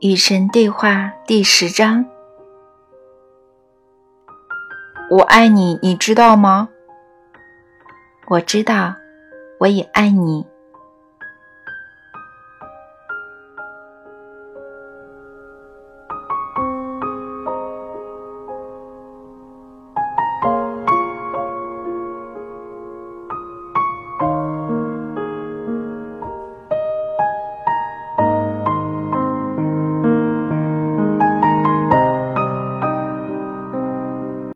与神对话第十章。我爱你你知道吗？我知道我也爱你。